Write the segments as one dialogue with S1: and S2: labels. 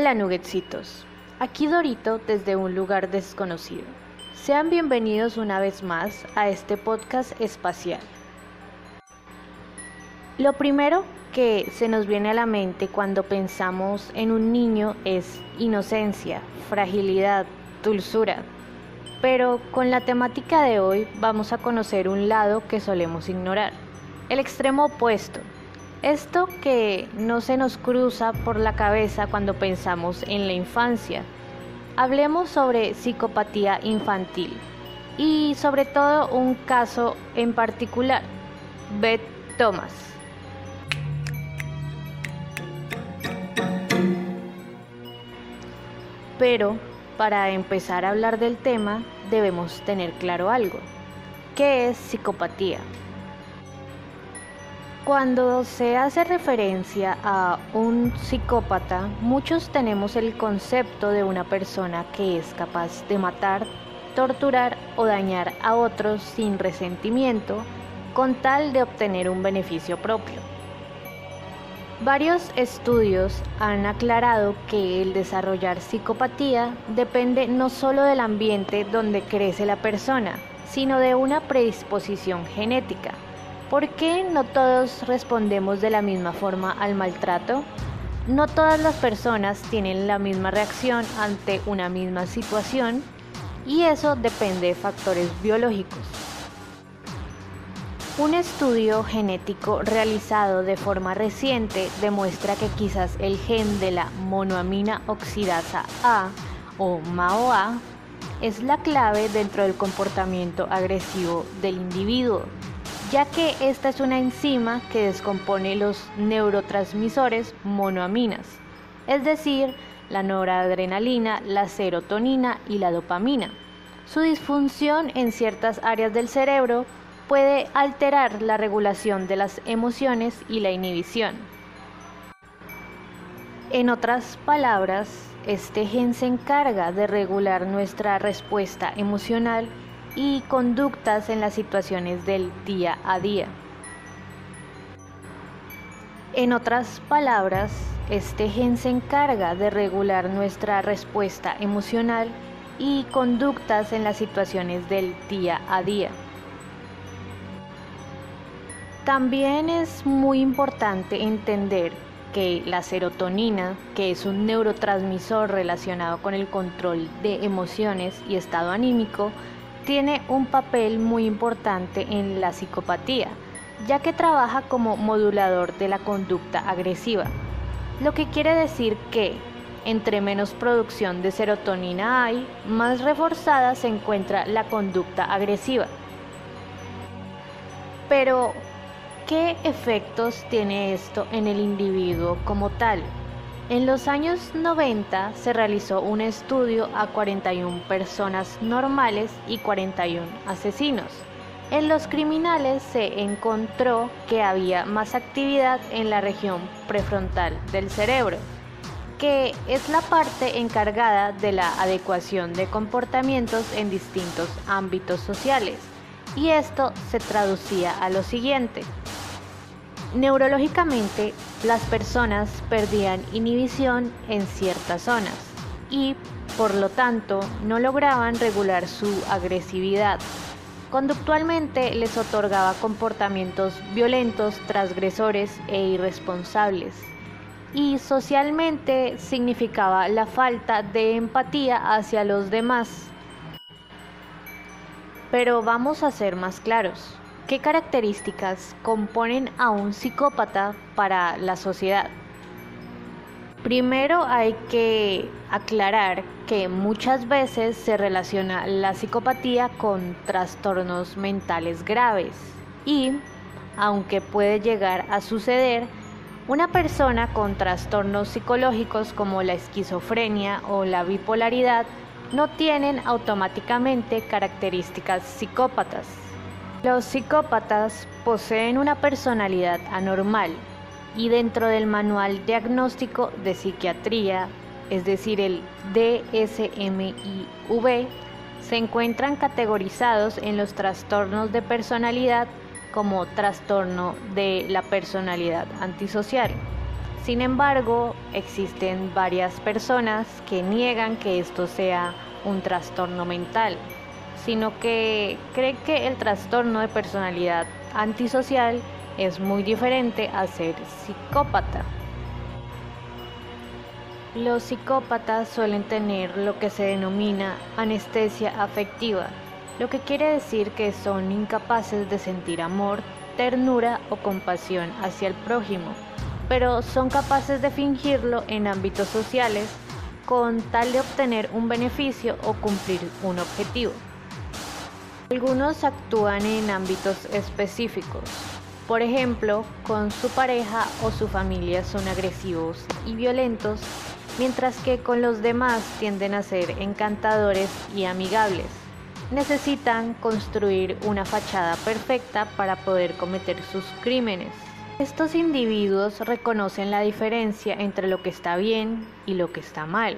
S1: Hola nuggetsitos, aquí Dorito desde un lugar desconocido. Sean bienvenidos una vez más a este podcast espacial. Lo primero que se nos viene a la mente cuando pensamos en un niño es inocencia, fragilidad, dulzura. Pero con la temática de hoy vamos a conocer un lado que solemos ignorar, el extremo opuesto, esto que no se nos cruza por la cabeza cuando pensamos en la infancia. Hablemos sobre psicopatía infantil y sobre todo un caso en particular, Beth Thomas. Pero para empezar a hablar del tema debemos tener claro algo. ¿Qué es psicopatía? Cuando se hace referencia a un psicópata, muchos tenemos el concepto de una persona que es capaz de matar, torturar o dañar a otros sin resentimiento con tal de obtener un beneficio propio. Varios estudios han aclarado que el desarrollar psicopatía depende no solo del ambiente donde crece la persona, sino de una predisposición genética. ¿Por qué no todos respondemos de la misma forma al maltrato? No todas las personas tienen la misma reacción ante una misma situación y eso depende de factores biológicos. Un estudio genético realizado de forma reciente demuestra que quizás el gen de la monoamina oxidasa A o MAOA es la clave dentro del comportamiento agresivo del individuo ya que esta es una enzima que descompone los neurotransmisores monoaminas, es decir, la noradrenalina, la serotonina y la dopamina. Su disfunción en ciertas áreas del cerebro puede alterar la regulación de las emociones y la inhibición. En otras palabras, este gen se encarga de regular nuestra respuesta emocional y conductas en las situaciones del día a día. En otras palabras, este gen se encarga de regular nuestra respuesta emocional y conductas en las situaciones del día a día. También es muy importante entender que la serotonina, que es un neurotransmisor relacionado con el control de emociones y estado anímico, tiene un papel muy importante en la psicopatía, ya que trabaja como modulador de la conducta agresiva, lo que quiere decir que entre menos producción de serotonina hay, más reforzada se encuentra la conducta agresiva. Pero, ¿qué efectos tiene esto en el individuo como tal? En los años 90 se realizó un estudio a 41 personas normales y 41 asesinos. En los criminales se encontró que había más actividad en la región prefrontal del cerebro, que es la parte encargada de la adecuación de comportamientos en distintos ámbitos sociales. Y esto se traducía a lo siguiente. Neurológicamente, las personas perdían inhibición en ciertas zonas y, por lo tanto, no lograban regular su agresividad. Conductualmente les otorgaba comportamientos violentos, transgresores e irresponsables. Y socialmente significaba la falta de empatía hacia los demás. Pero vamos a ser más claros. ¿Qué características componen a un psicópata para la sociedad? Primero hay que aclarar que muchas veces se relaciona la psicopatía con trastornos mentales graves y, aunque puede llegar a suceder, una persona con trastornos psicológicos como la esquizofrenia o la bipolaridad no tienen automáticamente características psicópatas. Los psicópatas poseen una personalidad anormal y dentro del manual diagnóstico de psiquiatría, es decir, el DSM-IV, se encuentran categorizados en los trastornos de personalidad como trastorno de la personalidad antisocial, Sin embargo, existen varias personas que niegan que esto sea un trastorno mental, sino que creen que el trastorno de personalidad antisocial es muy diferente a ser psicópata. Los psicópatas suelen tener lo que se denomina anestesia afectiva, lo que quiere decir que son incapaces de sentir amor, ternura o compasión hacia el prójimo, pero son capaces de fingirlo en ámbitos sociales con tal de obtener un beneficio o cumplir un objetivo. Algunos actúan en ámbitos específicos, por ejemplo, con su pareja o su familia son agresivos y violentos, mientras que con los demás tienden a ser encantadores y amigables. Necesitan construir una fachada perfecta para poder cometer sus crímenes. Estos individuos reconocen la diferencia entre lo que está bien y lo que está mal,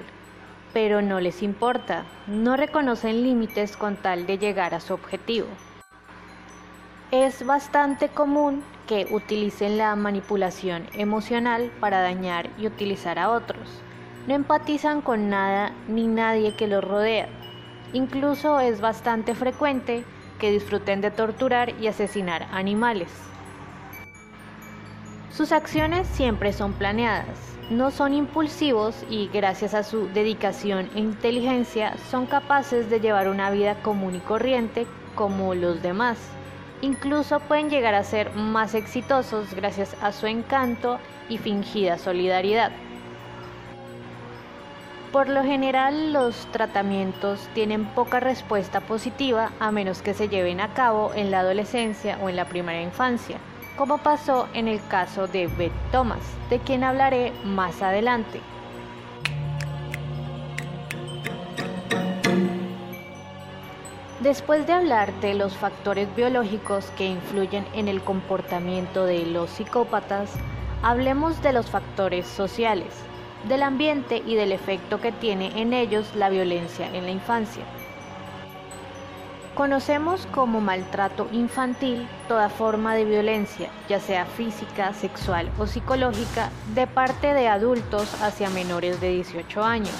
S1: pero no les importa, no reconocen límites con tal de llegar a su objetivo. Es bastante común que utilicen la manipulación emocional para dañar y utilizar a otros. No empatizan con nada ni nadie que los rodea. Incluso es bastante frecuente que disfruten de torturar y asesinar animales. Sus acciones siempre son planeadas, no son impulsivos y gracias a su dedicación e inteligencia son capaces de llevar una vida común y corriente como los demás. Incluso pueden llegar a ser más exitosos gracias a su encanto y fingida solidaridad. Por lo general los tratamientos tienen poca respuesta positiva a menos que se lleven a cabo en la adolescencia o en la primera infancia, como pasó en el caso de Beth Thomas, de quien hablaré más adelante. Después de hablar de los factores biológicos que influyen en el comportamiento de los psicópatas, hablemos de los factores sociales, del ambiente y del efecto que tiene en ellos la violencia en la infancia. Conocemos como maltrato infantil toda forma de violencia, ya sea física, sexual o psicológica, de parte de adultos hacia menores de 18 años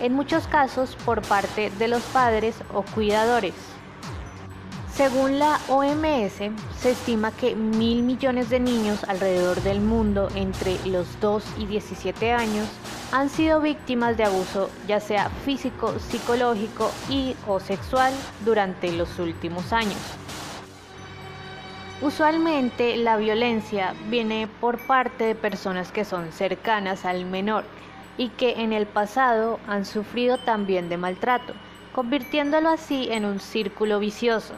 S1: en muchos casos por parte de los padres o cuidadores. Según la OMS, se estima que mil millones de niños alrededor del mundo entre los 2 y 17 años han sido víctimas de abuso ya sea físico, psicológico y o sexual durante los últimos años. Usualmente la violencia viene por parte de personas que son cercanas al menor y que en el pasado han sufrido también de maltrato, convirtiéndolo así en un círculo vicioso.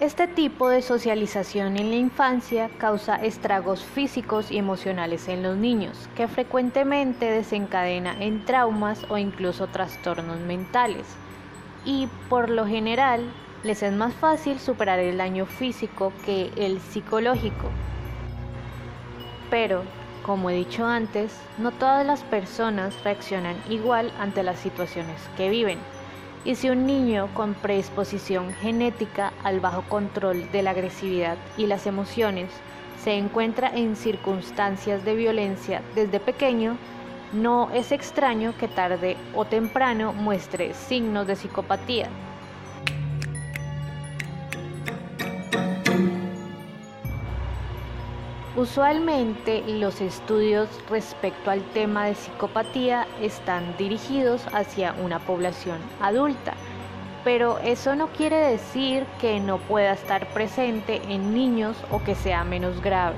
S1: Este tipo de socialización en la infancia causa estragos físicos y emocionales en los niños, que frecuentemente desencadena en traumas o incluso trastornos mentales. Y por lo general les es más fácil superar el daño físico que el psicológico. Pero como he dicho antes, no todas las personas reaccionan igual ante las situaciones que viven. Y si un niño con predisposición genética al bajo control de la agresividad y las emociones se encuentra en circunstancias de violencia desde pequeño, no es extraño que tarde o temprano muestre signos de psicopatía. Usualmente los estudios respecto al tema de psicopatía están dirigidos hacia una población adulta, pero eso no quiere decir que no pueda estar presente en niños o que sea menos grave.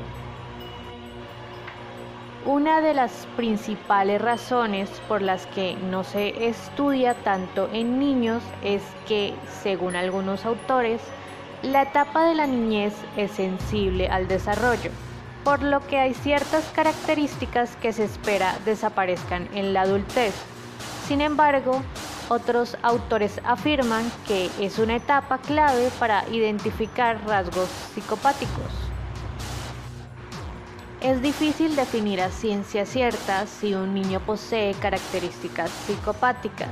S1: Una de las principales razones por las que no se estudia tanto en niños es que, según algunos autores, la etapa de la niñez es sensible al desarrollo por lo que hay ciertas características que se espera desaparezcan en la adultez. Sin embargo, otros autores afirman que es una etapa clave para identificar rasgos psicopáticos. Es difícil definir a ciencia cierta si un niño posee características psicopáticas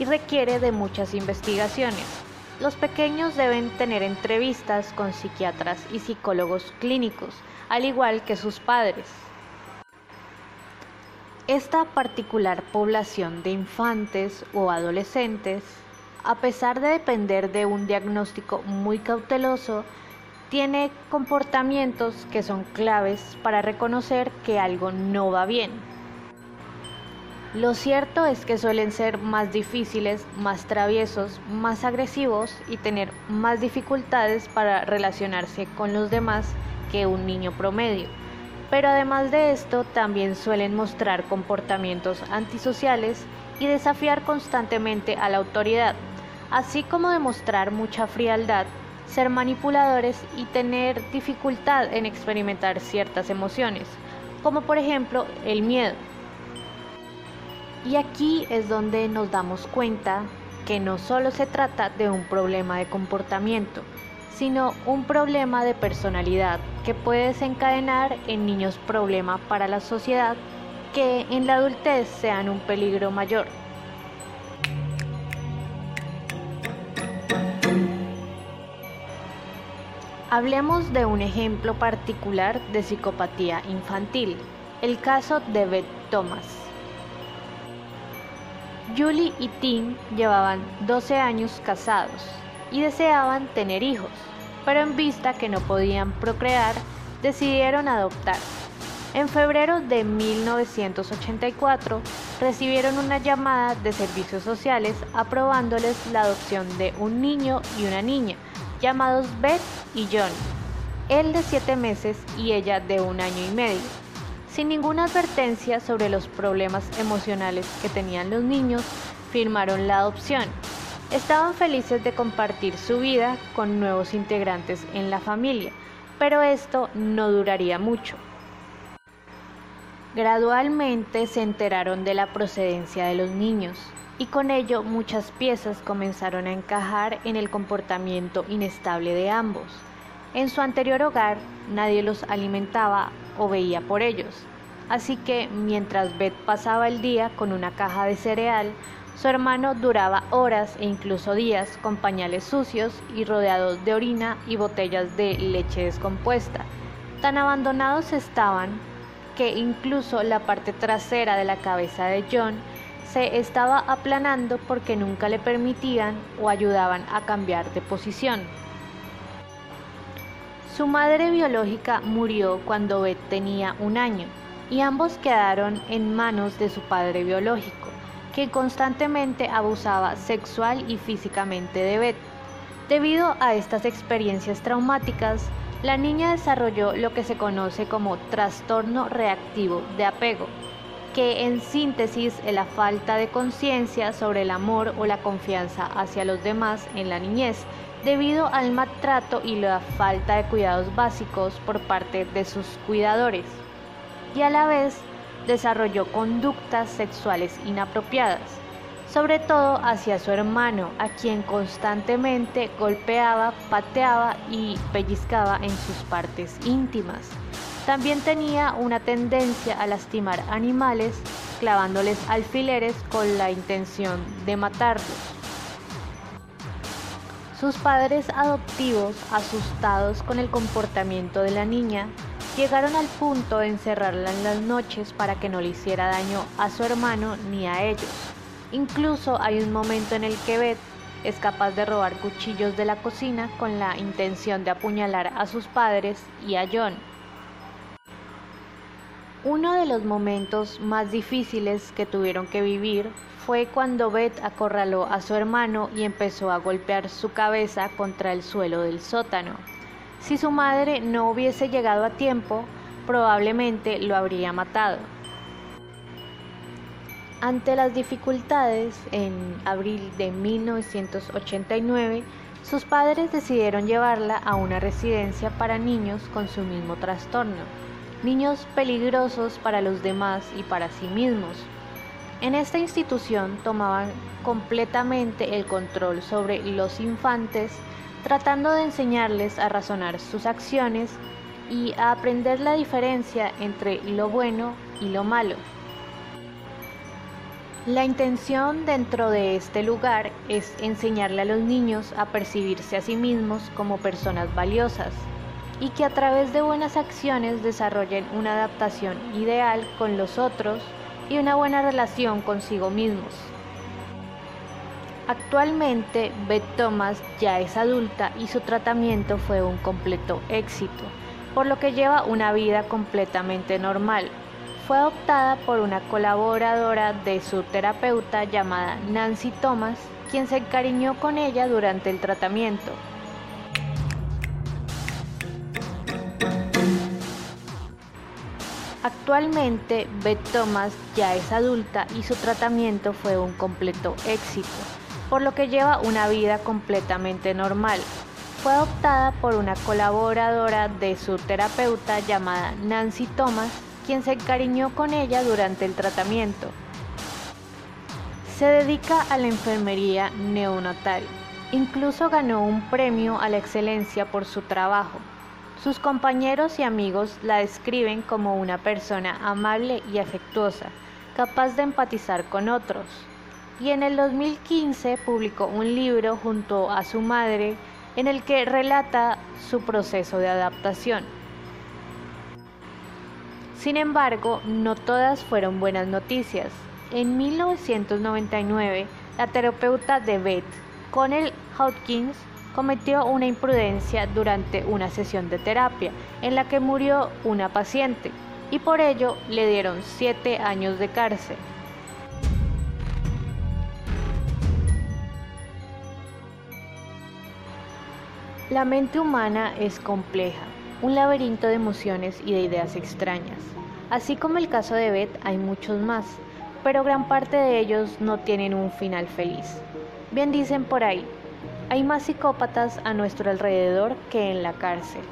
S1: y requiere de muchas investigaciones. Los pequeños deben tener entrevistas con psiquiatras y psicólogos clínicos, al igual que sus padres. Esta particular población de infantes o adolescentes, a pesar de depender de un diagnóstico muy cauteloso, tiene comportamientos que son claves para reconocer que algo no va bien. Lo cierto es que suelen ser más difíciles, más traviesos, más agresivos y tener más dificultades para relacionarse con los demás que un niño promedio. Pero además de esto, también suelen mostrar comportamientos antisociales y desafiar constantemente a la autoridad, así como demostrar mucha frialdad, ser manipuladores y tener dificultad en experimentar ciertas emociones, como por ejemplo el miedo. Y aquí es donde nos damos cuenta que no solo se trata de un problema de comportamiento, sino un problema de personalidad que puede desencadenar en niños problema para la sociedad que en la adultez sean un peligro mayor. Hablemos de un ejemplo particular de psicopatía infantil, el caso de Beth Thomas. Julie y Tim llevaban 12 años casados y deseaban tener hijos, pero en vista que no podían procrear, decidieron adoptar. En febrero de 1984 recibieron una llamada de servicios sociales aprobándoles la adopción de un niño y una niña, llamados Beth y John, él de 7 meses y ella de un año y medio sin ninguna advertencia sobre los problemas emocionales que tenían los niños, firmaron la adopción. Estaban felices de compartir su vida con nuevos integrantes en la familia, pero esto no duraría mucho. Gradualmente se enteraron de la procedencia de los niños y con ello muchas piezas comenzaron a encajar en el comportamiento inestable de ambos. En su anterior hogar nadie los alimentaba o veía por ellos. Así que mientras Beth pasaba el día con una caja de cereal, su hermano duraba horas e incluso días con pañales sucios y rodeados de orina y botellas de leche descompuesta. Tan abandonados estaban que incluso la parte trasera de la cabeza de John se estaba aplanando porque nunca le permitían o ayudaban a cambiar de posición. Su madre biológica murió cuando Beth tenía un año y ambos quedaron en manos de su padre biológico, que constantemente abusaba sexual y físicamente de Beth. Debido a estas experiencias traumáticas, la niña desarrolló lo que se conoce como trastorno reactivo de apego, que en síntesis es la falta de conciencia sobre el amor o la confianza hacia los demás en la niñez debido al maltrato y la falta de cuidados básicos por parte de sus cuidadores, y a la vez desarrolló conductas sexuales inapropiadas, sobre todo hacia su hermano, a quien constantemente golpeaba, pateaba y pellizcaba en sus partes íntimas. También tenía una tendencia a lastimar animales clavándoles alfileres con la intención de matarlos. Sus padres adoptivos, asustados con el comportamiento de la niña, llegaron al punto de encerrarla en las noches para que no le hiciera daño a su hermano ni a ellos. Incluso hay un momento en el que Beth es capaz de robar cuchillos de la cocina con la intención de apuñalar a sus padres y a John. Uno de los momentos más difíciles que tuvieron que vivir fue cuando Beth acorraló a su hermano y empezó a golpear su cabeza contra el suelo del sótano. Si su madre no hubiese llegado a tiempo, probablemente lo habría matado. Ante las dificultades, en abril de 1989, sus padres decidieron llevarla a una residencia para niños con su mismo trastorno, niños peligrosos para los demás y para sí mismos, en esta institución tomaban completamente el control sobre los infantes, tratando de enseñarles a razonar sus acciones y a aprender la diferencia entre lo bueno y lo malo. La intención dentro de este lugar es enseñarle a los niños a percibirse a sí mismos como personas valiosas y que a través de buenas acciones desarrollen una adaptación ideal con los otros y una buena relación consigo mismos. Actualmente, Beth Thomas ya es adulta y su tratamiento fue un completo éxito, por lo que lleva una vida completamente normal, fue adoptada por una colaboradora de su terapeuta llamada Nancy Thomas, quien se encariñó con ella durante el tratamiento. Actualmente, Beth Thomas ya es adulta y su tratamiento fue un completo éxito, por lo que lleva una vida completamente normal. Fue adoptada por una colaboradora de su terapeuta llamada Nancy Thomas, quien se encariñó con ella durante el tratamiento. Se dedica a la enfermería neonatal. Incluso ganó un premio a la excelencia por su trabajo. Sus compañeros y amigos la describen como una persona amable y afectuosa, capaz de empatizar con otros. Y en el 2015 publicó un libro junto a su madre en el que relata su proceso de adaptación. Sin embargo, no todas fueron buenas noticias. En 1999, la terapeuta de Beth, Connell Hawkins, cometió una imprudencia durante una sesión de terapia en la que murió una paciente y por ello le dieron siete años de cárcel. La mente humana es compleja un laberinto de emociones y de ideas extrañas. Así como el caso de Beth, hay muchos más, pero gran parte de ellos no tienen un final feliz. Bien dicen por ahí, hay más psicópatas a nuestro alrededor que en la cárcel.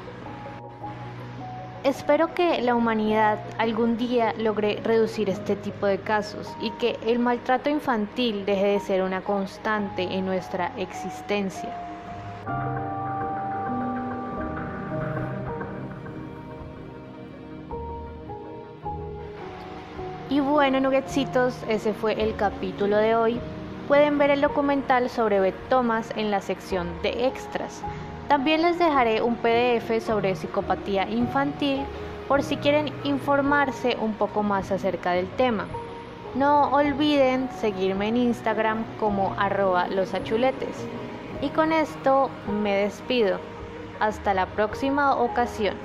S1: Espero que la humanidad algún día logre reducir este tipo de casos y que el maltrato infantil deje de ser una constante en nuestra existencia. Y bueno, nuggetsitos, ese fue el capítulo de hoy. Pueden ver el documental sobre Beth Thomas en la sección de extras. También les dejaré un PDF sobre psicopatía infantil por si quieren informarse un poco más acerca del tema. No olviden seguirme en Instagram como arroba los achuletes. Y con esto me despido. Hasta la próxima ocasión.